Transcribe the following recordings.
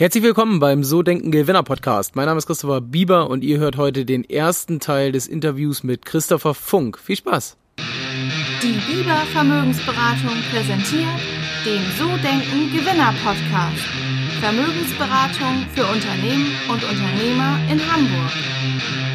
Herzlich willkommen beim So Denken Gewinner Podcast. Mein Name ist Christopher Bieber und ihr hört heute den ersten Teil des Interviews mit Christopher Funk. Viel Spaß! Die Bieber Vermögensberatung präsentiert den So Denken Gewinner Podcast. Vermögensberatung für Unternehmen und Unternehmer in Hamburg.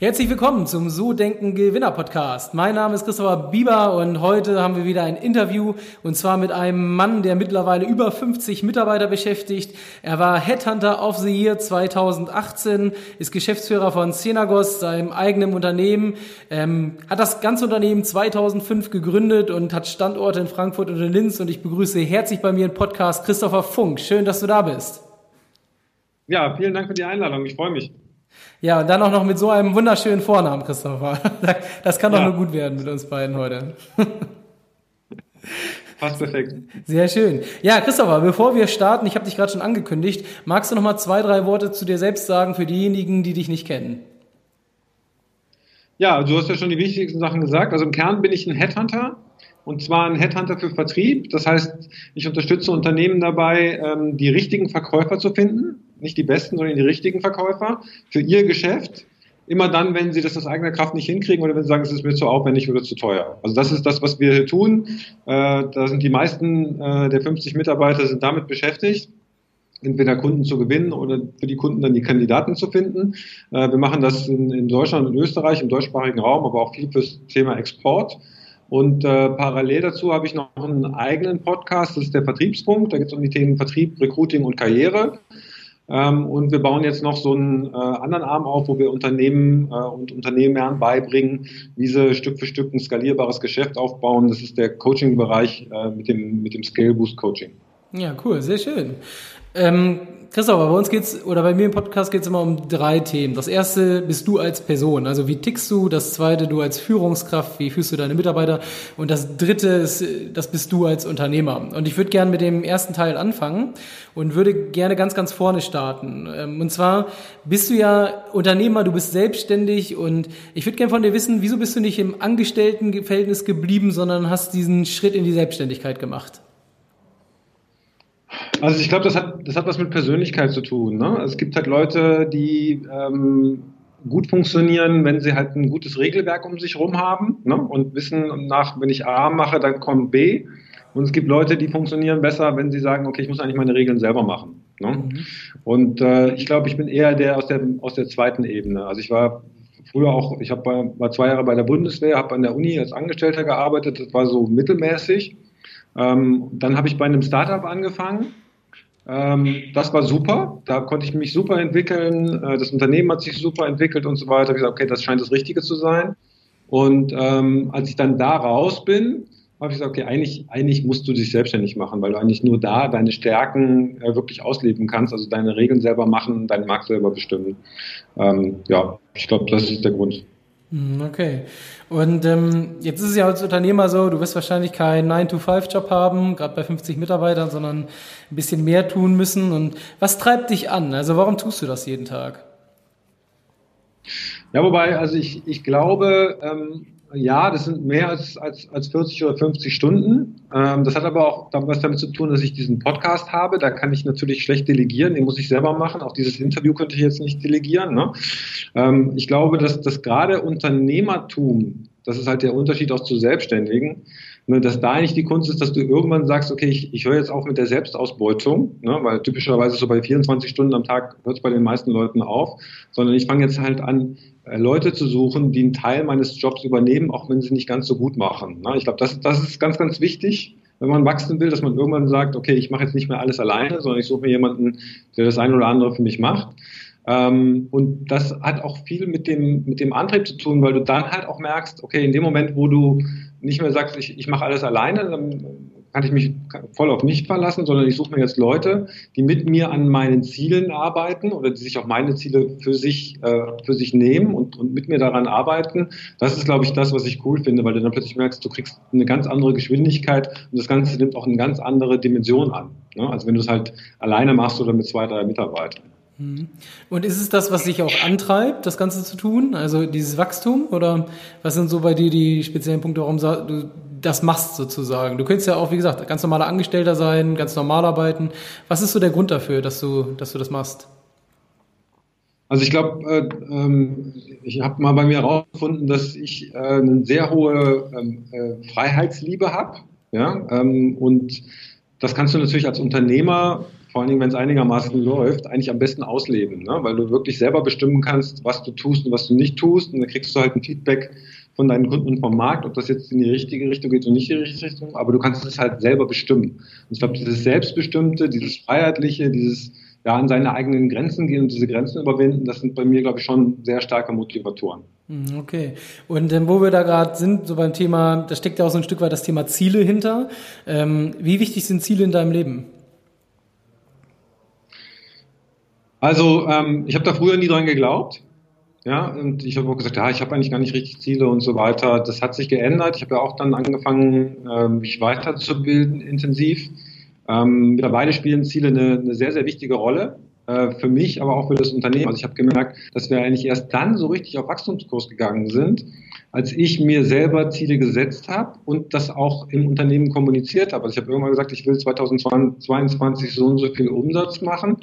Herzlich willkommen zum So Denken Gewinner Podcast. Mein Name ist Christopher Bieber und heute haben wir wieder ein Interview und zwar mit einem Mann, der mittlerweile über 50 Mitarbeiter beschäftigt. Er war Headhunter of the Year 2018, ist Geschäftsführer von Cenagos, seinem eigenen Unternehmen, ähm, hat das ganze Unternehmen 2005 gegründet und hat Standorte in Frankfurt und in Linz und ich begrüße herzlich bei mir im Podcast Christopher Funk. Schön, dass du da bist. Ja, vielen Dank für die Einladung. Ich freue mich. Ja, und dann auch noch mit so einem wunderschönen Vornamen, Christopher. Das kann doch ja. nur gut werden mit uns beiden heute. Fast perfekt. Sehr schön. Ja, Christopher, bevor wir starten, ich habe dich gerade schon angekündigt, magst du noch mal zwei, drei Worte zu dir selbst sagen für diejenigen, die dich nicht kennen? Ja, du hast ja schon die wichtigsten Sachen gesagt. Also im Kern bin ich ein Headhunter und zwar ein Headhunter für Vertrieb. Das heißt, ich unterstütze Unternehmen dabei, ähm, die richtigen Verkäufer zu finden nicht die besten, sondern die richtigen Verkäufer für ihr Geschäft. Immer dann, wenn sie das aus eigener Kraft nicht hinkriegen oder wenn sie sagen, es ist mir zu aufwendig oder zu teuer. Also das ist das, was wir hier tun. Äh, da sind die meisten äh, der 50 Mitarbeiter sind damit beschäftigt entweder Kunden zu gewinnen oder für die Kunden dann die Kandidaten zu finden. Äh, wir machen das in, Deutschland und Österreich, im deutschsprachigen Raum, aber auch viel fürs Thema Export. Und äh, parallel dazu habe ich noch einen eigenen Podcast, das ist der Vertriebspunkt. Da geht es um die Themen Vertrieb, Recruiting und Karriere. Ähm, und wir bauen jetzt noch so einen äh, anderen Arm auf, wo wir Unternehmen äh, und Unternehmern beibringen, wie sie Stück für Stück ein skalierbares Geschäft aufbauen. Das ist der Coaching-Bereich äh, mit dem, mit dem Scale Boost Coaching. Ja, cool, sehr schön. Ähm, Christopher, bei uns geht's oder bei mir im Podcast geht's immer um drei Themen. Das erste bist du als Person, also wie tickst du? Das zweite du als Führungskraft, wie führst du deine Mitarbeiter? Und das dritte ist, das bist du als Unternehmer. Und ich würde gerne mit dem ersten Teil anfangen und würde gerne ganz, ganz vorne starten. Ähm, und zwar bist du ja Unternehmer, du bist selbstständig und ich würde gerne von dir wissen, wieso bist du nicht im Angestelltenverhältnis geblieben, sondern hast diesen Schritt in die Selbstständigkeit gemacht? Also ich glaube, das hat, das hat was mit Persönlichkeit zu tun. Ne? Es gibt halt Leute, die ähm, gut funktionieren, wenn sie halt ein gutes Regelwerk um sich herum haben ne? und wissen, nach, wenn ich A mache, dann kommt B. Und es gibt Leute, die funktionieren besser, wenn sie sagen, okay, ich muss eigentlich meine Regeln selber machen. Ne? Mhm. Und äh, ich glaube, ich bin eher der aus der aus der zweiten Ebene. Also ich war früher auch, ich hab bei, war zwei Jahre bei der Bundeswehr, habe an der Uni als Angestellter gearbeitet, das war so mittelmäßig. Ähm, dann habe ich bei einem Startup angefangen. Ähm, das war super. Da konnte ich mich super entwickeln. Äh, das Unternehmen hat sich super entwickelt und so weiter. Ich gesagt, okay, das scheint das Richtige zu sein. Und ähm, als ich dann da raus bin, habe ich gesagt, okay, eigentlich, eigentlich musst du dich selbstständig machen, weil du eigentlich nur da deine Stärken äh, wirklich ausleben kannst, also deine Regeln selber machen, deinen Markt selber bestimmen. Ähm, ja, ich glaube, das ist der Grund. Hm, okay. Und ähm, jetzt ist es ja als Unternehmer so, du wirst wahrscheinlich keinen 9-to-5-Job haben, gerade bei 50 Mitarbeitern, sondern ein bisschen mehr tun müssen. Und was treibt dich an? Also warum tust du das jeden Tag? Ja, wobei, also ich, ich glaube, ähm, ja, das sind mehr als, als, als 40 oder 50 Stunden. Ähm, das hat aber auch was damit zu tun, dass ich diesen Podcast habe. Da kann ich natürlich schlecht delegieren, den muss ich selber machen. Auch dieses Interview könnte ich jetzt nicht delegieren. Ne? Ähm, ich glaube, dass, dass gerade Unternehmertum, das ist halt der Unterschied auch zu Selbstständigen, ne, dass da eigentlich die Kunst ist, dass du irgendwann sagst, okay, ich, ich höre jetzt auf mit der Selbstausbeutung, ne, weil typischerweise so bei 24 Stunden am Tag hört es bei den meisten Leuten auf, sondern ich fange jetzt halt an, Leute zu suchen, die einen Teil meines Jobs übernehmen, auch wenn sie nicht ganz so gut machen. Ich glaube, das, das ist ganz, ganz wichtig, wenn man wachsen will, dass man irgendwann sagt, okay, ich mache jetzt nicht mehr alles alleine, sondern ich suche mir jemanden, der das eine oder andere für mich macht. Ähm, und das hat auch viel mit dem, mit dem Antrieb zu tun, weil du dann halt auch merkst, okay, in dem Moment, wo du nicht mehr sagst, ich, ich mache alles alleine, dann kann ich mich voll auf mich verlassen, sondern ich suche mir jetzt Leute, die mit mir an meinen Zielen arbeiten oder die sich auch meine Ziele für sich, äh, für sich nehmen und, und mit mir daran arbeiten. Das ist, glaube ich, das, was ich cool finde, weil du dann plötzlich merkst, du kriegst eine ganz andere Geschwindigkeit und das Ganze nimmt auch eine ganz andere Dimension an. Ne? Also wenn du es halt alleine machst oder mit zwei, drei Mitarbeitern. Mhm. Und ist es das, was dich auch antreibt, das Ganze zu tun? Also dieses Wachstum? Oder was sind so bei dir die speziellen Punkte, warum du das machst sozusagen. Du könntest ja auch, wie gesagt, ganz normaler Angestellter sein, ganz normal arbeiten. Was ist so der Grund dafür, dass du, dass du das machst? Also ich glaube, äh, ähm, ich habe mal bei mir herausgefunden, dass ich äh, eine sehr hohe ähm, äh, Freiheitsliebe habe. Ja? Ähm, und das kannst du natürlich als Unternehmer, vor allen Dingen, wenn es einigermaßen läuft, eigentlich am besten ausleben, ne? weil du wirklich selber bestimmen kannst, was du tust und was du nicht tust. Und dann kriegst du halt ein Feedback von deinen Kunden und vom Markt, ob das jetzt in die richtige Richtung geht oder nicht in die richtige Richtung. Aber du kannst es halt selber bestimmen. Und ich glaube, dieses Selbstbestimmte, dieses Freiheitliche, dieses ja, an seine eigenen Grenzen gehen und diese Grenzen überwinden, das sind bei mir, glaube ich, schon sehr starke Motivatoren. Hm, okay. Und ähm, wo wir da gerade sind, so beim Thema, da steckt ja auch so ein Stück weit das Thema Ziele hinter. Ähm, wie wichtig sind Ziele in deinem Leben? Also, ähm, ich habe da früher nie dran geglaubt. Ja, und ich habe auch gesagt, ja, ich habe eigentlich gar nicht richtig Ziele und so weiter. Das hat sich geändert. Ich habe ja auch dann angefangen, ähm, mich weiterzubilden intensiv. Ähm, mittlerweile spielen Ziele eine, eine sehr, sehr wichtige Rolle äh, für mich, aber auch für das Unternehmen. Also ich habe gemerkt, dass wir eigentlich erst dann so richtig auf Wachstumskurs gegangen sind, als ich mir selber Ziele gesetzt habe und das auch im Unternehmen kommuniziert habe. Also ich habe irgendwann gesagt, ich will 2022 so und so viel Umsatz machen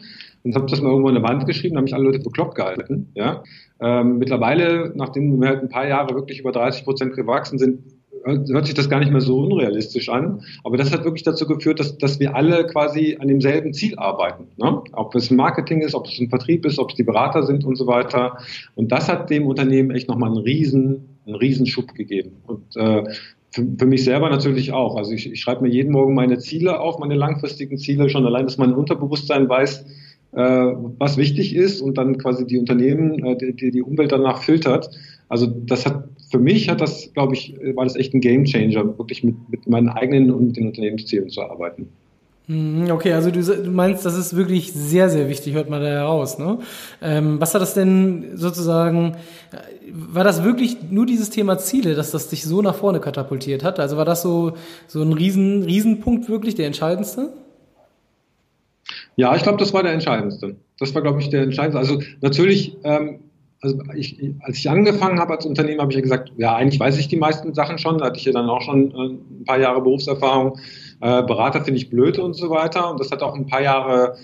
und habe das mal irgendwo an der Wand geschrieben, haben mich alle Leute bekloppt gehalten. Ja? Ähm, mittlerweile, nachdem wir halt ein paar Jahre wirklich über 30 Prozent gewachsen sind, hört sich das gar nicht mehr so unrealistisch an. Aber das hat wirklich dazu geführt, dass, dass wir alle quasi an demselben Ziel arbeiten. Ne? Ob es Marketing ist, ob es ein Vertrieb ist, ob es die Berater sind und so weiter. Und das hat dem Unternehmen echt nochmal einen riesen, einen riesen Schub gegeben. Und äh, für, für mich selber natürlich auch. Also ich, ich schreibe mir jeden Morgen meine Ziele auf, meine langfristigen Ziele, schon allein, dass mein Unterbewusstsein weiß, was wichtig ist und dann quasi die Unternehmen, äh, die, die Umwelt danach filtert. Also das hat für mich hat das, glaube ich, war das echt ein Game Changer, wirklich mit, mit meinen eigenen und den Unternehmenszielen zu arbeiten. Hm, okay, also du, du, meinst, das ist wirklich sehr, sehr wichtig, hört man da heraus. Ne? Ähm, was hat das denn sozusagen, war das wirklich nur dieses Thema Ziele, dass das dich so nach vorne katapultiert hat? Also war das so, so ein riesen, Riesenpunkt wirklich, der entscheidendste? Ja, ich glaube, das war der entscheidendste. Das war, glaube ich, der entscheidendste. Also natürlich ähm, also ich, als ich angefangen habe als Unternehmer, habe ich ja gesagt, ja, eigentlich weiß ich die meisten Sachen schon. Da hatte ich ja dann auch schon äh, ein paar Jahre Berufserfahrung. Äh, Berater finde ich blöd und so weiter. Und das hat auch ein paar Jahre,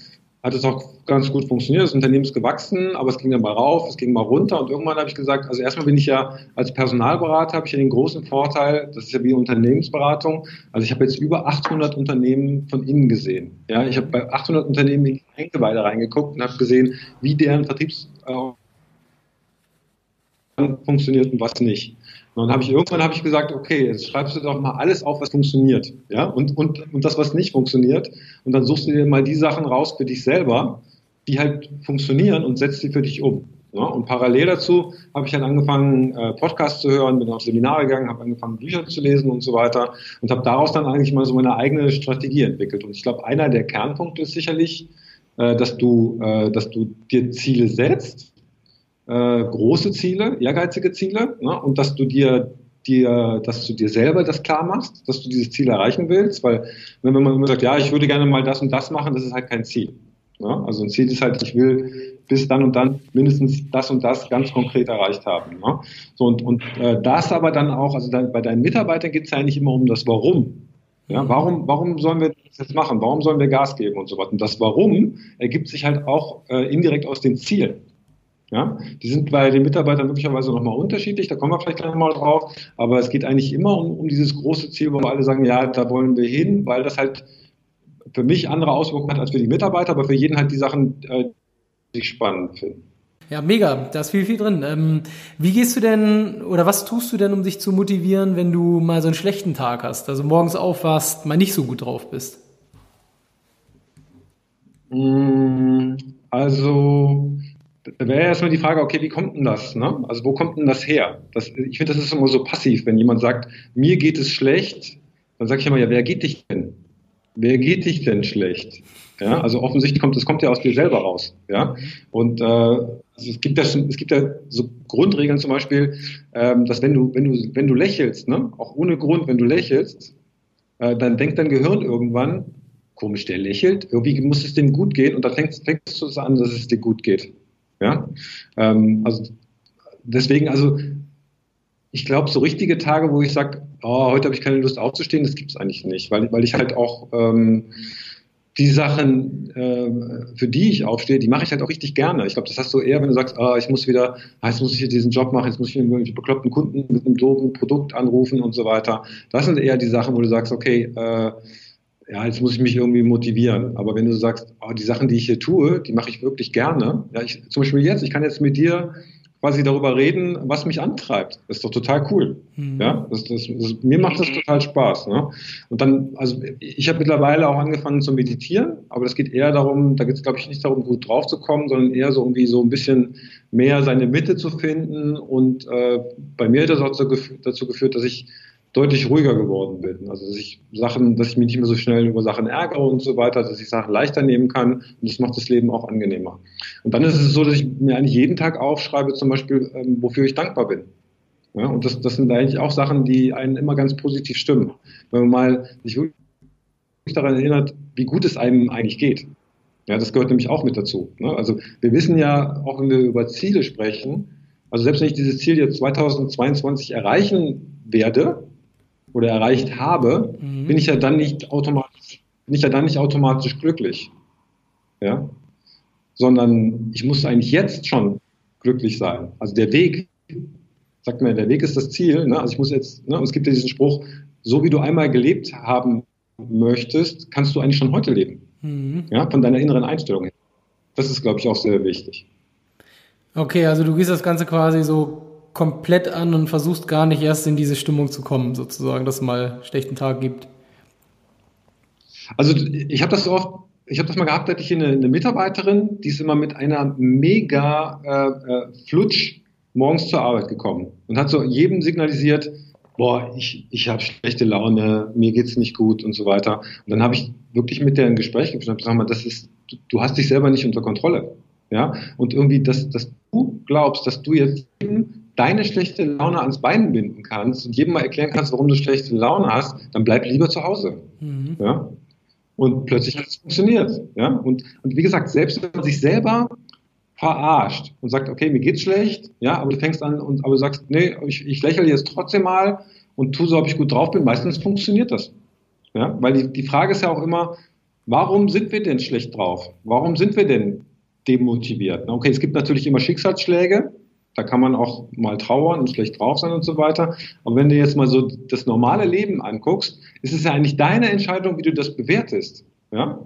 hat es auch ganz gut funktioniert. Das Unternehmen ist gewachsen, aber es ging dann mal rauf, es ging mal runter. Und irgendwann habe ich gesagt, also erstmal bin ich ja als Personalberater, habe ich ja den großen Vorteil, das ist ja wie Unternehmensberatung. Also ich habe jetzt über 800 Unternehmen von innen gesehen. Ja, ich habe bei 800 Unternehmen in die Eingeweide reingeguckt und habe gesehen, wie deren Vertriebs äh, funktioniert und was nicht. Und dann habe ich irgendwann habe ich gesagt, okay, jetzt schreibst du doch mal alles auf, was funktioniert, ja, und, und, und das, was nicht funktioniert. Und dann suchst du dir mal die Sachen raus für dich selber, die halt funktionieren und setzt sie für dich um. Ja, und parallel dazu habe ich halt angefangen, äh, Podcasts zu hören, bin auf Seminare gegangen, habe angefangen, Bücher zu lesen und so weiter und habe daraus dann eigentlich mal so meine eigene Strategie entwickelt. Und ich glaube, einer der Kernpunkte ist sicherlich, äh, dass du, äh, dass du dir Ziele setzt, äh, große Ziele, ehrgeizige Ziele ne? und dass du dir dir, dass du dir selber das klar machst, dass du dieses Ziel erreichen willst, weil wenn man immer sagt, ja, ich würde gerne mal das und das machen, das ist halt kein Ziel. Ne? Also ein Ziel ist halt, ich will bis dann und dann mindestens das und das ganz konkret erreicht haben. Ne? So und, und äh, das aber dann auch, also dann, bei deinen Mitarbeitern geht es ja eigentlich immer um das Warum. Ja, warum, warum sollen wir das jetzt machen? Warum sollen wir Gas geben und so weiter? Und das Warum ergibt sich halt auch äh, indirekt aus den Zielen. Ja, die sind bei den Mitarbeitern möglicherweise nochmal unterschiedlich, da kommen wir vielleicht gleich mal drauf, aber es geht eigentlich immer um, um dieses große Ziel, wo wir alle sagen, ja, da wollen wir hin, weil das halt für mich andere Auswirkungen hat als für die Mitarbeiter, aber für jeden halt die Sachen, äh, die ich spannend finden. Ja, mega, da ist viel, viel drin. Ähm, wie gehst du denn oder was tust du denn, um dich zu motivieren, wenn du mal so einen schlechten Tag hast, also morgens aufwachst, mal nicht so gut drauf bist? Mm, also da wäre erstmal die Frage, okay, wie kommt denn das? Ne? Also wo kommt denn das her? Das, ich finde, das ist immer so passiv, wenn jemand sagt, mir geht es schlecht, dann sage ich immer, ja, wer geht dich denn? Wer geht dich denn schlecht? Ja, also offensichtlich kommt das kommt ja aus dir selber raus. Ja, und äh, also es gibt ja es gibt ja so Grundregeln zum Beispiel, ähm, dass wenn du wenn du wenn du lächelst, ne, auch ohne Grund, wenn du lächelst, äh, dann denkt dein Gehirn irgendwann, komisch, der lächelt, irgendwie muss es dem gut gehen und dann fängst, fängst du es an, dass es dir gut geht. Ja? Ähm, also deswegen, also ich glaube, so richtige Tage, wo ich sage, oh, heute habe ich keine Lust aufzustehen, das gibt es eigentlich nicht, weil, weil ich halt auch ähm, die Sachen, äh, für die ich aufstehe, die mache ich halt auch richtig gerne. Ich glaube, das hast du eher, wenn du sagst, ah, ich muss wieder, ah, jetzt muss ich diesen Job machen, jetzt muss ich irgendwelche bekloppten Kunden mit einem doofen Produkt anrufen und so weiter. Das sind eher die Sachen, wo du sagst, okay, äh, ja, jetzt muss ich mich irgendwie motivieren. Aber wenn du sagst, oh, die Sachen, die ich hier tue, die mache ich wirklich gerne. Ja, ich, zum Beispiel jetzt, ich kann jetzt mit dir quasi darüber reden, was mich antreibt. Das ist doch total cool. Mhm. Ja, das, das, das, mir macht das total Spaß. Ne? Und dann, also ich habe mittlerweile auch angefangen zu meditieren, aber das geht eher darum, da geht es glaube ich nicht darum, gut drauf zu kommen, sondern eher so irgendwie so ein bisschen mehr seine Mitte zu finden. Und äh, bei mir hat das auch dazu geführt, dass ich deutlich ruhiger geworden bin. Also dass ich Sachen, dass ich mich nicht mehr so schnell über Sachen ärgere und so weiter, dass ich Sachen leichter nehmen kann und das macht das Leben auch angenehmer. Und dann ist es so, dass ich mir eigentlich jeden Tag aufschreibe, zum Beispiel, ähm, wofür ich dankbar bin. Ja, und das, das sind eigentlich auch Sachen, die einen immer ganz positiv stimmen. Wenn man mal sich wirklich daran erinnert, wie gut es einem eigentlich geht. Ja, das gehört nämlich auch mit dazu. Ne? Also wir wissen ja, auch wenn wir über Ziele sprechen, also selbst wenn ich dieses Ziel jetzt 2022 erreichen werde, oder erreicht habe, mhm. bin ich ja dann nicht automatisch, bin ich ja dann nicht automatisch glücklich. Ja? Sondern ich muss eigentlich jetzt schon glücklich sein. Also der Weg, sagt man, der Weg ist das Ziel. Ne? Also ich muss jetzt, ne? es gibt ja diesen Spruch, so wie du einmal gelebt haben möchtest, kannst du eigentlich schon heute leben. Mhm. Ja? Von deiner inneren Einstellung her. Das ist, glaube ich, auch sehr wichtig. Okay, also du gehst das Ganze quasi so komplett an und versuchst gar nicht erst in diese Stimmung zu kommen, sozusagen, dass es mal einen schlechten Tag gibt? Also ich habe das oft, ich habe das mal gehabt, da hatte ich eine, eine, Mitarbeiterin, die ist immer mit einer mega äh, äh, Flutsch morgens zur Arbeit gekommen und hat so jedem signalisiert, boah, ich, ich habe schlechte Laune, mir geht's nicht gut und so weiter. Und dann habe ich wirklich mit der ein Gespräch geführt und gesagt, mal, das ist, du, du hast dich selber nicht unter Kontrolle. Ja, und irgendwie, dass, dass du glaubst, dass du jetzt deine schlechte Laune ans Bein binden kannst und jedem mal erklären kannst, warum du schlechte Laune hast, dann bleib lieber zu Hause. Mhm. Ja? Und plötzlich hat es funktioniert. Ja? Und, und wie gesagt, selbst wenn man sich selber verarscht und sagt, okay, mir geht's schlecht, ja, aber du fängst an und aber sagst, nee, ich, ich lächle jetzt trotzdem mal und tu so, ob ich gut drauf bin, meistens funktioniert das. Ja? Weil die, die Frage ist ja auch immer, warum sind wir denn schlecht drauf? Warum sind wir denn demotiviert? Okay, es gibt natürlich immer Schicksalsschläge, da kann man auch mal trauern und schlecht drauf sein und so weiter. Aber wenn du jetzt mal so das normale Leben anguckst, ist es ja eigentlich deine Entscheidung, wie du das bewertest. Ja?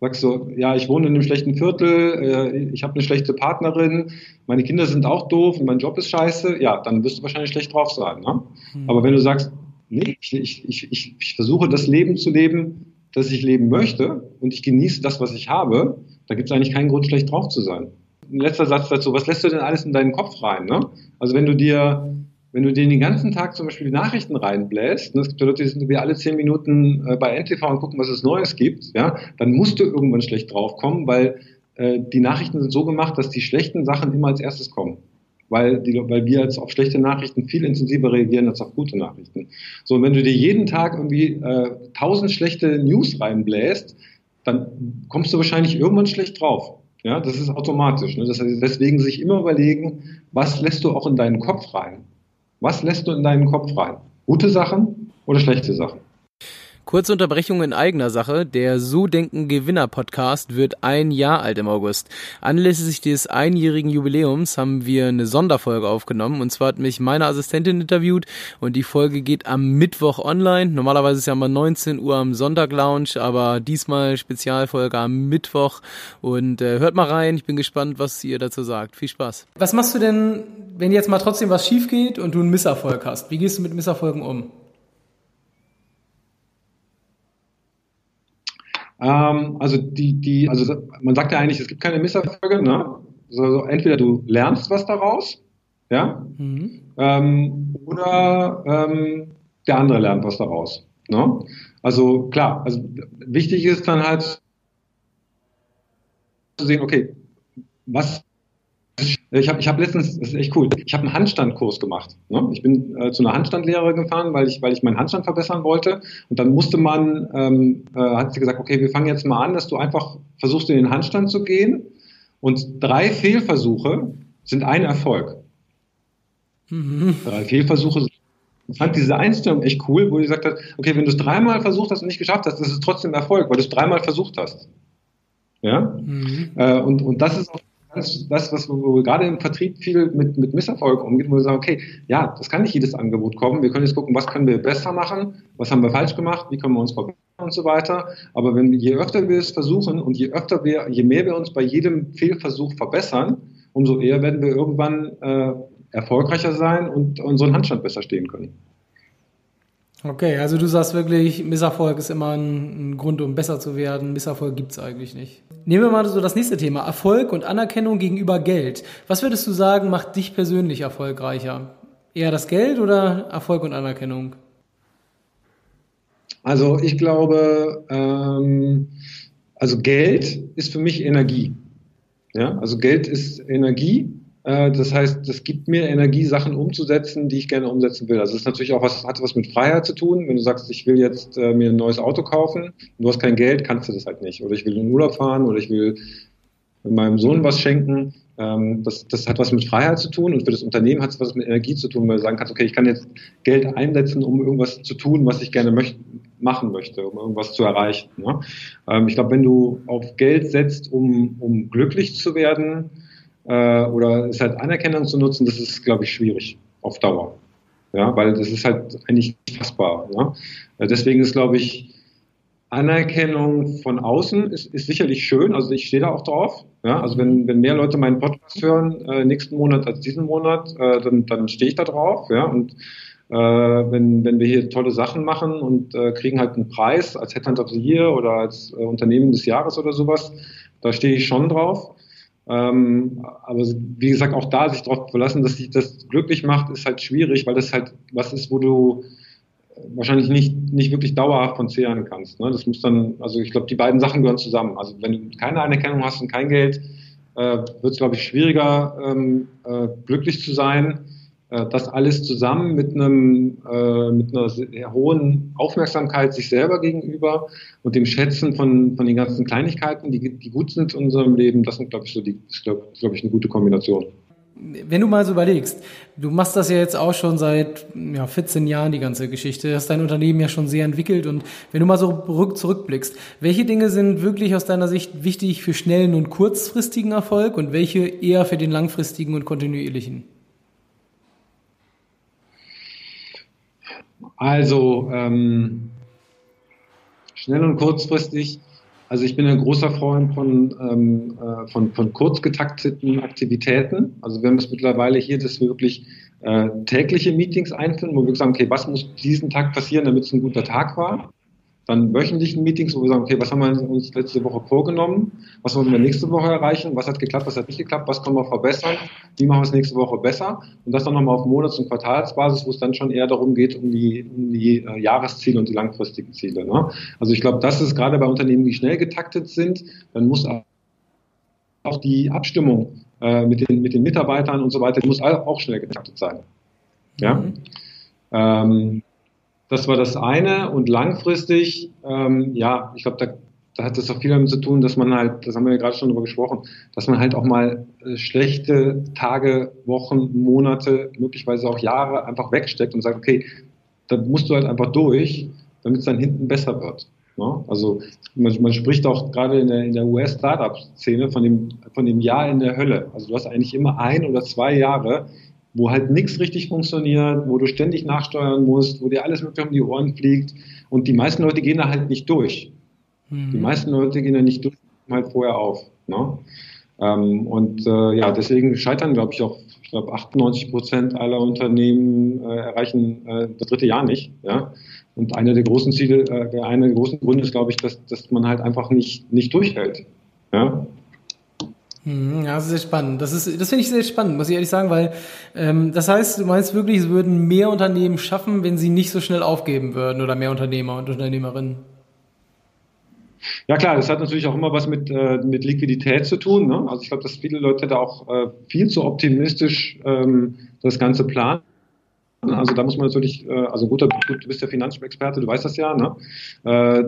Sagst du, ja, ich wohne in einem schlechten Viertel, äh, ich habe eine schlechte Partnerin, meine Kinder sind auch doof und mein Job ist scheiße, ja, dann wirst du wahrscheinlich schlecht drauf sein. Ne? Mhm. Aber wenn du sagst, nee, ich, ich, ich, ich versuche das Leben zu leben, das ich leben möchte und ich genieße das, was ich habe, da gibt es eigentlich keinen Grund, schlecht drauf zu sein ein letzter Satz dazu. Was lässt du denn alles in deinen Kopf rein? Ne? Also wenn du dir, wenn du dir den ganzen Tag zum Beispiel die Nachrichten reinbläst, ne, es gibt ja Leute, die sind wie alle zehn Minuten äh, bei NTV und gucken, was es Neues gibt, ja, dann musst du irgendwann schlecht draufkommen, weil äh, die Nachrichten sind so gemacht, dass die schlechten Sachen immer als erstes kommen. Weil, die, weil wir jetzt auf schlechte Nachrichten viel intensiver reagieren als auf gute Nachrichten. So, und wenn du dir jeden Tag irgendwie äh, tausend schlechte News reinbläst, dann kommst du wahrscheinlich irgendwann schlecht drauf. Ja, das ist automatisch. Ne? Das heißt, deswegen sich immer überlegen, was lässt du auch in deinen Kopf rein? Was lässt du in deinen Kopf rein? Gute Sachen oder schlechte Sachen? Kurze Unterbrechung in eigener Sache. Der So Denken Gewinner Podcast wird ein Jahr alt im August. Anlässlich des einjährigen Jubiläums haben wir eine Sonderfolge aufgenommen. Und zwar hat mich meine Assistentin interviewt und die Folge geht am Mittwoch online. Normalerweise ist ja mal 19 Uhr am Sonntag Lounge, aber diesmal Spezialfolge am Mittwoch. Und äh, hört mal rein. Ich bin gespannt, was ihr dazu sagt. Viel Spaß. Was machst du denn, wenn jetzt mal trotzdem was schief geht und du einen Misserfolg hast? Wie gehst du mit Misserfolgen um? Ähm, also die, die, also man sagt ja eigentlich, es gibt keine Misserfolge, ne? Also entweder du lernst was daraus, ja, mhm. ähm, oder ähm, der andere lernt was daraus. Ne? Also klar, also wichtig ist dann halt zu sehen, okay, was ich habe ich hab letztens, das ist echt cool, ich habe einen Handstandkurs gemacht. Ne? Ich bin äh, zu einer Handstandlehrerin gefahren, weil ich, weil ich meinen Handstand verbessern wollte. Und dann musste man, ähm, äh, hat sie gesagt, okay, wir fangen jetzt mal an, dass du einfach versuchst, in den Handstand zu gehen. Und drei Fehlversuche sind ein Erfolg. Mhm. Drei Fehlversuche fand diese Einstellung echt cool, wo sie gesagt hat, okay, wenn du es dreimal versucht hast und nicht geschafft hast, das ist trotzdem Erfolg, weil du es dreimal versucht hast. Ja? Mhm. Äh, und, und das ist auch ganz das, was wo gerade im Vertrieb viel mit, mit Misserfolg umgeht, wo wir sagen, okay, ja, das kann nicht jedes Angebot kommen. Wir können jetzt gucken, was können wir besser machen, was haben wir falsch gemacht, wie können wir uns verbessern und so weiter. Aber wenn je öfter wir es versuchen und je öfter wir, je mehr wir uns bei jedem Fehlversuch verbessern, umso eher werden wir irgendwann äh, erfolgreicher sein und unseren Handstand besser stehen können. Okay, also du sagst wirklich, Misserfolg ist immer ein, ein Grund, um besser zu werden. Misserfolg gibt es eigentlich nicht. Nehmen wir mal so das nächste Thema. Erfolg und Anerkennung gegenüber Geld. Was würdest du sagen, macht dich persönlich erfolgreicher? Eher das Geld oder Erfolg und Anerkennung? Also ich glaube, ähm, also Geld ist für mich Energie. Ja, also Geld ist Energie das heißt, das gibt mir Energie, Sachen umzusetzen, die ich gerne umsetzen will. Also das ist natürlich auch was, hat was mit Freiheit zu tun. Wenn du sagst, ich will jetzt äh, mir ein neues Auto kaufen, und du hast kein Geld, kannst du das halt nicht. Oder ich will in den Urlaub fahren oder ich will meinem Sohn was schenken. Ähm, das, das hat was mit Freiheit zu tun und für das Unternehmen hat es was mit Energie zu tun, weil du sagen kannst, okay, ich kann jetzt Geld einsetzen, um irgendwas zu tun, was ich gerne möchte, machen möchte, um irgendwas zu erreichen. Ne? Ähm, ich glaube, wenn du auf Geld setzt, um, um glücklich zu werden, äh, oder es halt Anerkennung zu nutzen, das ist, glaube ich, schwierig auf Dauer. Ja, weil das ist halt eigentlich nicht fassbar. Ja? Äh, deswegen ist, glaube ich, Anerkennung von außen ist, ist sicherlich schön. Also ich stehe da auch drauf. Ja? Also wenn, wenn mehr Leute meinen Podcast hören äh, nächsten Monat als diesen Monat, äh, dann, dann stehe ich da drauf. Ja? Und äh, wenn, wenn wir hier tolle Sachen machen und äh, kriegen halt einen Preis als Headhunter of the Year oder als äh, Unternehmen des Jahres oder sowas, da stehe ich schon drauf. Ähm, aber wie gesagt, auch da sich darauf verlassen, dass sich das glücklich macht, ist halt schwierig, weil das halt was ist, wo du wahrscheinlich nicht, nicht wirklich dauerhaft von zehren kannst. Ne? Das muss dann, also ich glaube, die beiden Sachen gehören zusammen. Also wenn du keine Anerkennung hast und kein Geld, äh, wird es, glaube ich, schwieriger, ähm, äh, glücklich zu sein. Äh, das alles zusammen mit einem äh, mit einer sehr hohen Aufmerksamkeit sich selber gegenüber und dem Schätzen von, von den ganzen Kleinigkeiten, die, die gut sind in unserem Leben, das sind, glaube ich, so die, glaube glaub ich, eine gute Kombination. Wenn du mal so überlegst, du machst das ja jetzt auch schon seit ja, 14 Jahren, die ganze Geschichte, hast dein Unternehmen ja schon sehr entwickelt und wenn du mal so zurückblickst, welche Dinge sind wirklich aus deiner Sicht wichtig für schnellen und kurzfristigen Erfolg und welche eher für den langfristigen und kontinuierlichen? Also ähm, schnell und kurzfristig. Also ich bin ein großer Freund von, ähm, äh, von, von kurz getakteten Aktivitäten. Also wir haben es mittlerweile hier, dass wir wirklich äh, tägliche Meetings einführen, wo wir sagen, okay, was muss diesen Tag passieren, damit es ein guter Tag war? Dann wöchentlichen Meetings, wo wir sagen, okay, was haben wir uns letzte Woche vorgenommen, was wollen wir nächste Woche erreichen, was hat geklappt, was hat nicht geklappt, was können wir verbessern, wie machen wir es nächste Woche besser und das dann nochmal auf Monats- und Quartalsbasis, wo es dann schon eher darum geht, um die, um die äh, Jahresziele und die langfristigen Ziele. Ne? Also ich glaube, das ist gerade bei Unternehmen, die schnell getaktet sind, dann muss auch die Abstimmung äh, mit, den, mit den Mitarbeitern und so weiter, die muss auch schnell getaktet sein. Ja. Mhm. Ähm, das war das eine. Und langfristig, ähm, ja, ich glaube, da, da hat es auch viel damit zu tun, dass man halt, das haben wir ja gerade schon drüber gesprochen, dass man halt auch mal äh, schlechte Tage, Wochen, Monate, möglicherweise auch Jahre einfach wegsteckt und sagt, okay, da musst du halt einfach durch, damit es dann hinten besser wird. Ne? Also man, man, spricht auch gerade in der, in der US-Startup-Szene von dem, von dem Jahr in der Hölle. Also du hast eigentlich immer ein oder zwei Jahre, wo halt nichts richtig funktioniert, wo du ständig nachsteuern musst, wo dir alles mögliche um die Ohren fliegt. Und die meisten Leute gehen da halt nicht durch. Mhm. Die meisten Leute gehen da nicht durch, halt vorher auf. Ne? Ähm, und äh, ja, deswegen scheitern, glaube ich, auch, ich glaube, 98 Prozent aller Unternehmen äh, erreichen äh, das dritte Jahr nicht. Ja? Und einer der großen Ziele, äh, einer der großen Gründe ist, glaube ich, dass, dass man halt einfach nicht, nicht durchhält. Ja? Mhm, ja, das ist sehr spannend. Das ist, das finde ich sehr spannend, muss ich ehrlich sagen, weil ähm, das heißt, du meinst wirklich, es würden mehr Unternehmen schaffen, wenn sie nicht so schnell aufgeben würden oder mehr Unternehmer und Unternehmerinnen. Ja klar, das hat natürlich auch immer was mit, äh, mit Liquidität zu tun. Ne? Also ich glaube, dass viele Leute da auch äh, viel zu optimistisch ähm, das Ganze planen. Also da muss man natürlich, äh, also guter, gut, du bist der Finanzexperte, du weißt das ja. Ne? Äh,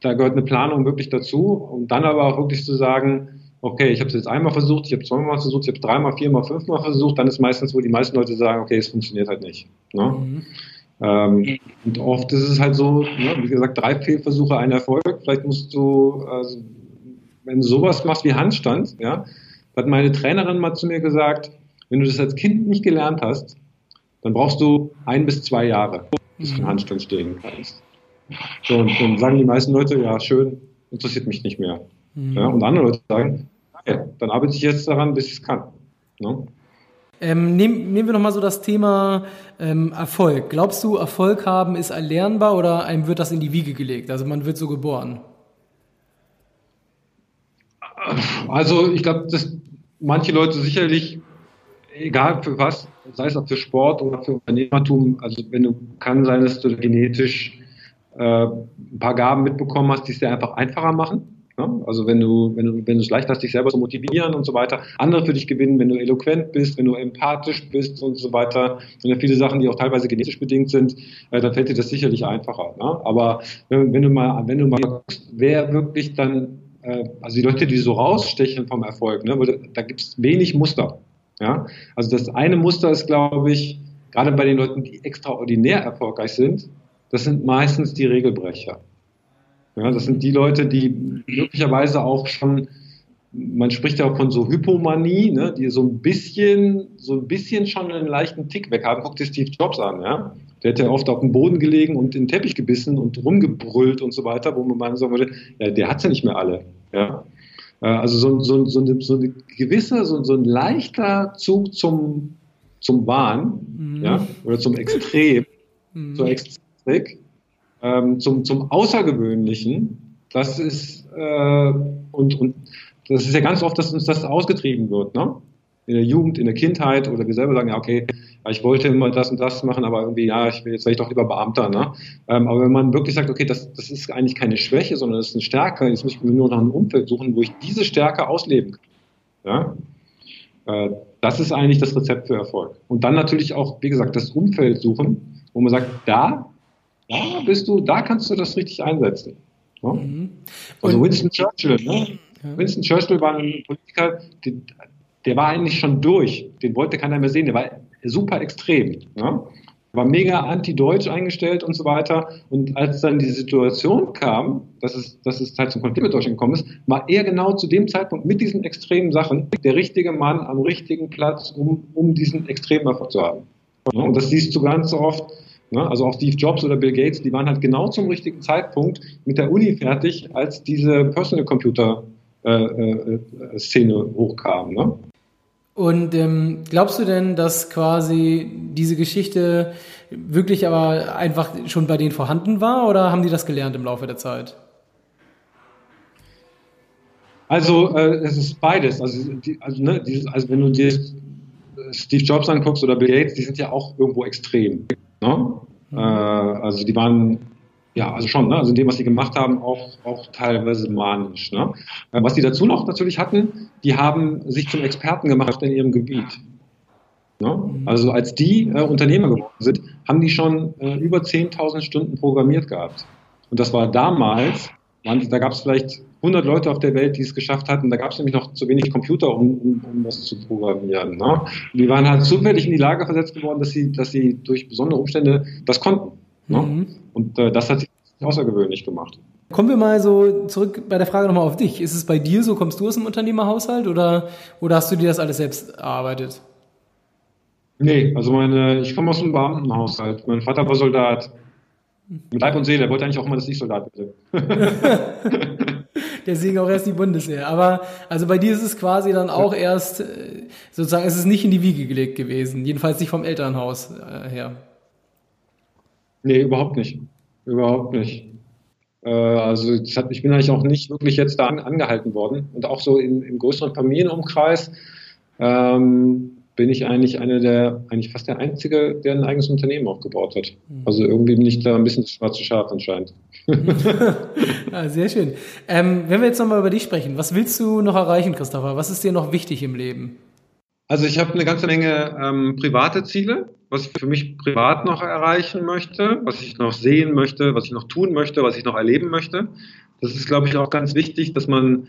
da gehört eine Planung wirklich dazu, um dann aber auch wirklich zu sagen, okay, ich habe es jetzt einmal versucht, ich habe zweimal versucht, ich habe dreimal, viermal, fünfmal versucht, dann ist meistens, wo die meisten Leute sagen, okay, es funktioniert halt nicht. Ne? Mhm. Ähm, und oft ist es halt so, ne, wie gesagt, drei Fehlversuche, ein Erfolg. Vielleicht musst du, also, wenn du sowas machst wie Handstand, ja, hat meine Trainerin mal zu mir gesagt, wenn du das als Kind nicht gelernt hast, dann brauchst du ein bis zwei Jahre, bis du im mhm. Handstand stehen kannst. So, und dann sagen die meisten Leute, ja, schön, interessiert mich nicht mehr. Mhm. Ja, und andere Leute sagen, ja, dann arbeite ich jetzt daran, bis ich es kann. Ne? Ähm, nehmen, nehmen wir nochmal so das Thema ähm, Erfolg. Glaubst du, Erfolg haben ist erlernbar oder einem wird das in die Wiege gelegt? Also man wird so geboren? Also ich glaube, dass manche Leute sicherlich, egal für was, sei es auch für Sport oder für Unternehmertum, also wenn du kann sein, dass du genetisch äh, ein paar Gaben mitbekommen hast, die es dir einfach einfacher machen. Ne? Also wenn du, wenn du, wenn du es leicht hast, dich selber zu motivieren und so weiter, andere für dich gewinnen, wenn du eloquent bist, wenn du empathisch bist und so weiter, sind ja viele Sachen, die auch teilweise genetisch bedingt sind, äh, dann fällt dir das sicherlich einfacher. Ne? Aber wenn, wenn du mal, wenn du mal guckst, wer wirklich dann, äh, also die Leute, die so rausstechen vom Erfolg, ne, da gibt es wenig Muster. Ja? Also das eine Muster ist, glaube ich, gerade bei den Leuten, die extraordinär erfolgreich sind, das sind meistens die Regelbrecher. Ja, das sind die Leute, die möglicherweise auch schon, man spricht ja auch von so Hypomanie, ne, die so ein bisschen, so ein bisschen schon einen leichten Tick weg haben. Guck dir Steve Jobs an, ja. Der hat ja oft auf dem Boden gelegen und in den Teppich gebissen und rumgebrüllt und so weiter, wo man mal sagen würde, ja, der hat ja nicht mehr alle, ja. Äh, also so, so, so, eine, so eine gewisse, so, so ein leichter Zug zum, zum Wahn, mhm. ja, oder zum Extrem, mhm. zur Exzentrik, ähm, zum, zum Außergewöhnlichen, das ist, äh, und, und das ist ja ganz oft, dass uns das ausgetrieben wird, ne? In der Jugend, in der Kindheit oder wir selber sagen, ja, okay, ich wollte immer das und das machen, aber irgendwie, ja, ich will jetzt vielleicht doch lieber Beamter, ne? Ähm, aber wenn man wirklich sagt, okay, das, das ist eigentlich keine Schwäche, sondern das ist eine Stärke, jetzt muss ich mir nur nach einem Umfeld suchen, wo ich diese Stärke ausleben kann. Ja? Äh, das ist eigentlich das Rezept für Erfolg. Und dann natürlich auch, wie gesagt, das Umfeld suchen, wo man sagt, da da bist du, da kannst du das richtig einsetzen. Ne? Mhm. Also Winston Churchill, ne? Ja. Winston Churchill war ein Politiker, der, der, war eigentlich schon durch. Den wollte keiner mehr sehen. Der war super extrem. Ne? War mega anti-deutsch eingestellt und so weiter. Und als dann die Situation kam, dass es, dass es halt zum Konflikt mit Deutschland gekommen ist, war er genau zu dem Zeitpunkt mit diesen extremen Sachen der richtige Mann am richtigen Platz, um, um diesen extremen Erfolg zu haben. Und das siehst du ganz oft Ne? Also auch Steve Jobs oder Bill Gates, die waren halt genau zum richtigen Zeitpunkt mit der Uni fertig, als diese Personal Computer äh, äh, Szene hochkam. Ne? Und ähm, glaubst du denn, dass quasi diese Geschichte wirklich aber einfach schon bei denen vorhanden war oder haben die das gelernt im Laufe der Zeit? Also äh, es ist beides. Also, die, also, ne, dieses, also wenn du dir Steve Jobs anguckst oder Bill Gates, die sind ja auch irgendwo extrem. Ne? Mhm. Äh, also die waren ja, also schon, ne? also in dem, was sie gemacht haben, auch, auch teilweise manisch. Ne? Äh, was die dazu noch natürlich hatten, die haben sich zum Experten gemacht in ihrem Gebiet. Ne? Mhm. Also als die äh, Unternehmer geworden sind, haben die schon äh, über 10.000 Stunden programmiert gehabt. Und das war damals, waren, da gab es vielleicht 100 Leute auf der Welt, die es geschafft hatten. Da gab es nämlich noch zu wenig Computer, um, um, um das zu programmieren. Ne? Die waren halt zufällig in die Lage versetzt geworden, dass sie, dass sie durch besondere Umstände das konnten. Ne? Mhm. Und äh, das hat sich außergewöhnlich gemacht. Kommen wir mal so zurück bei der Frage nochmal auf dich. Ist es bei dir so, kommst du aus einem Unternehmerhaushalt oder, oder hast du dir das alles selbst erarbeitet? Nee, also meine, ich komme aus einem Beamtenhaushalt. Mein Vater war Soldat. Mit Leib und Seele. Er wollte eigentlich auch immer, dass ich Soldat bin. Deswegen auch erst die Bundeswehr. Aber also bei dir ist es quasi dann auch erst, äh, sozusagen, es ist nicht in die Wiege gelegt gewesen. Jedenfalls nicht vom Elternhaus äh, her. Nee, überhaupt nicht. Überhaupt nicht. Äh, also hat, ich bin eigentlich auch nicht wirklich jetzt da angehalten worden. Und auch so im, im größeren Familienumkreis. Ähm, bin ich eigentlich einer der, eigentlich fast der Einzige, der ein eigenes Unternehmen aufgebaut hat. Mhm. Also irgendwie bin ich da ein bisschen das schwarze Schaf anscheinend. ja, sehr schön. Ähm, wenn wir jetzt nochmal über dich sprechen, was willst du noch erreichen, Christopher? Was ist dir noch wichtig im Leben? Also ich habe eine ganze Menge ähm, private Ziele, was ich für mich privat noch erreichen möchte, was ich noch sehen möchte, was ich noch tun möchte, was ich noch erleben möchte. Das ist, glaube ich, auch ganz wichtig, dass man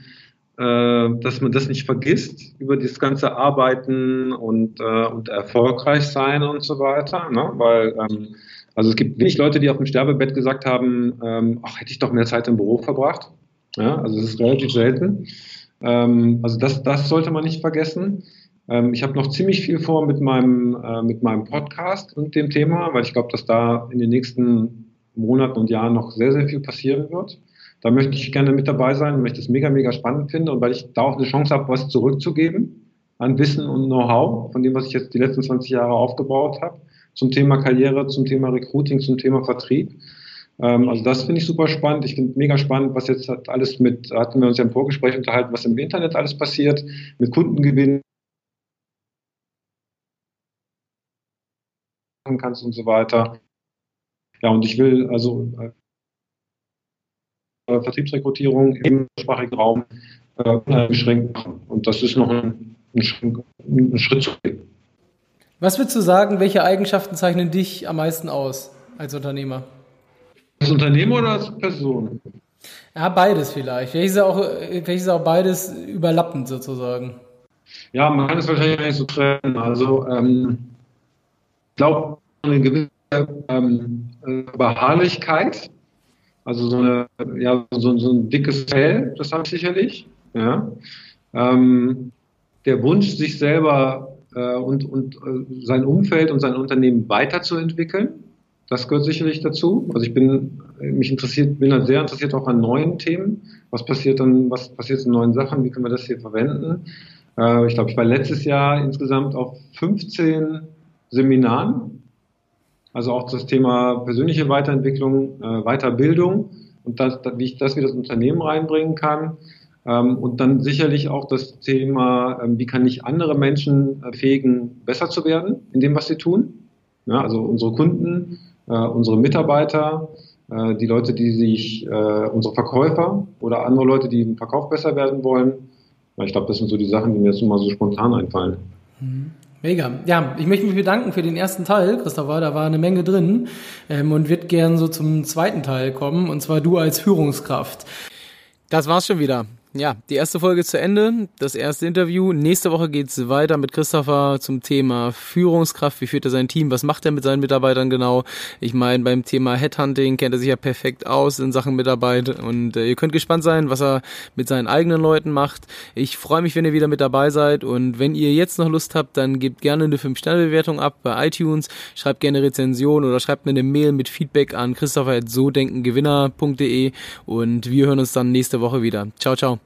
dass man das nicht vergisst über das ganze Arbeiten und, äh, und erfolgreich sein und so weiter. Ne? Weil ähm, Also es gibt wenig Leute, die auf dem Sterbebett gesagt haben, ähm, ach, hätte ich doch mehr Zeit im Büro verbracht. Ja, also es ist relativ selten. Ähm, also das, das sollte man nicht vergessen. Ähm, ich habe noch ziemlich viel vor mit meinem, äh, mit meinem Podcast und dem Thema, weil ich glaube, dass da in den nächsten Monaten und Jahren noch sehr, sehr viel passieren wird. Da möchte ich gerne mit dabei sein und möchte es mega, mega spannend finden und weil ich da auch eine Chance habe, was zurückzugeben an Wissen und Know-how von dem, was ich jetzt die letzten 20 Jahre aufgebaut habe, zum Thema Karriere, zum Thema Recruiting, zum Thema Vertrieb. Ähm, also das finde ich super spannend. Ich finde mega spannend, was jetzt alles mit, hatten wir uns ja im Vorgespräch unterhalten, was im Internet alles passiert, mit Kundengewinn kannst und so weiter. Ja, und ich will also äh, Vertriebsrekrutierung im sprachigen Raum äh, uneingeschränkt machen. Und das ist noch ein, ein, ein Schritt zurück. Was würdest du sagen, welche Eigenschaften zeichnen dich am meisten aus als Unternehmer? Als Unternehmer oder als Person? Ja, beides vielleicht. Welches ist auch, welches ist auch beides überlappend sozusagen? Ja, man kann es wahrscheinlich nicht so trennen. Also, ähm, ich glaube, eine gewisse ähm, Beharrlichkeit also so, eine, ja, so, so ein dickes Fell, das habe ich sicherlich. Ja. Ähm, der Wunsch, sich selber äh, und, und äh, sein Umfeld und sein Unternehmen weiterzuentwickeln, das gehört sicherlich dazu. Also ich bin mich interessiert, bin halt sehr interessiert auch an neuen Themen. Was passiert dann, was passiert in neuen Sachen? Wie können wir das hier verwenden? Äh, ich glaube, ich war letztes Jahr insgesamt auf 15 Seminaren also auch das Thema persönliche Weiterentwicklung, äh, Weiterbildung und das, das, wie ich das wieder das Unternehmen reinbringen kann. Ähm, und dann sicherlich auch das Thema, ähm, wie kann ich andere Menschen äh, fähigen, besser zu werden in dem, was sie tun. Ja, also unsere Kunden, äh, unsere Mitarbeiter, äh, die Leute, die sich, äh, unsere Verkäufer oder andere Leute, die im Verkauf besser werden wollen. Ich glaube, das sind so die Sachen, die mir jetzt mal so spontan einfallen. Mhm. Mega. Ja, ich möchte mich bedanken für den ersten Teil, Christopher. Da war eine Menge drin ähm, und wird gern so zum zweiten Teil kommen, und zwar du als Führungskraft. Das war's schon wieder. Ja, die erste Folge zu Ende, das erste Interview. Nächste Woche geht's weiter mit Christopher zum Thema Führungskraft. Wie führt er sein Team? Was macht er mit seinen Mitarbeitern genau? Ich meine, beim Thema Headhunting kennt er sich ja perfekt aus in Sachen Mitarbeit und äh, ihr könnt gespannt sein, was er mit seinen eigenen Leuten macht. Ich freue mich, wenn ihr wieder mit dabei seid und wenn ihr jetzt noch Lust habt, dann gebt gerne eine 5-Sterne-Bewertung ab bei iTunes, schreibt gerne Rezension oder schreibt mir eine Mail mit Feedback an christopher.sodenkengewinner.de und wir hören uns dann nächste Woche wieder. Ciao, ciao.